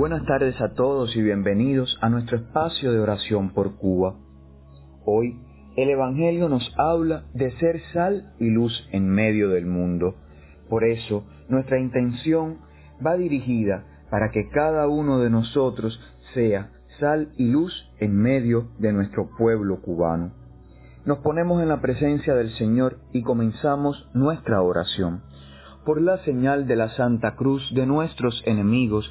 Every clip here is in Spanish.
Buenas tardes a todos y bienvenidos a nuestro espacio de oración por Cuba. Hoy el Evangelio nos habla de ser sal y luz en medio del mundo. Por eso nuestra intención va dirigida para que cada uno de nosotros sea sal y luz en medio de nuestro pueblo cubano. Nos ponemos en la presencia del Señor y comenzamos nuestra oración. Por la señal de la Santa Cruz de nuestros enemigos,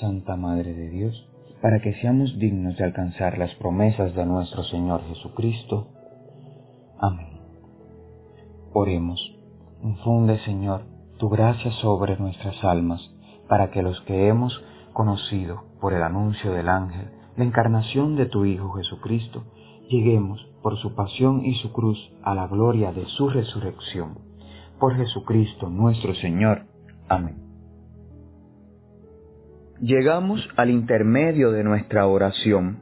Santa Madre de Dios, para que seamos dignos de alcanzar las promesas de nuestro Señor Jesucristo. Amén. Oremos. Infunde, Señor, tu gracia sobre nuestras almas, para que los que hemos conocido por el anuncio del ángel la encarnación de tu Hijo Jesucristo, lleguemos por su pasión y su cruz a la gloria de su resurrección. Por Jesucristo nuestro Señor. Amén llegamos al intermedio de nuestra oración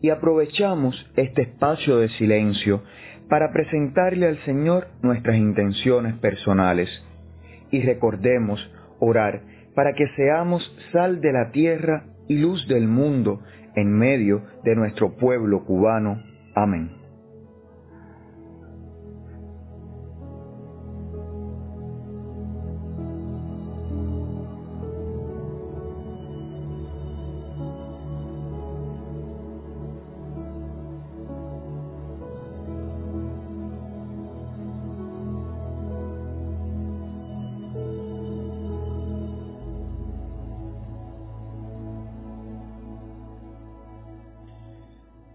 y aprovechamos este espacio de silencio para presentarle al Señor nuestras intenciones personales y recordemos orar para que seamos sal de la tierra y luz del mundo en medio de nuestro pueblo cubano. Amén.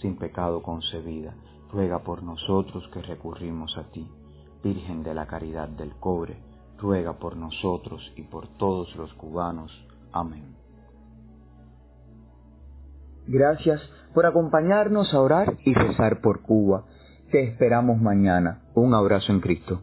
sin pecado concebida, ruega por nosotros que recurrimos a ti. Virgen de la Caridad del Cobre, ruega por nosotros y por todos los cubanos. Amén. Gracias por acompañarnos a orar y rezar por Cuba. Te esperamos mañana. Un abrazo en Cristo.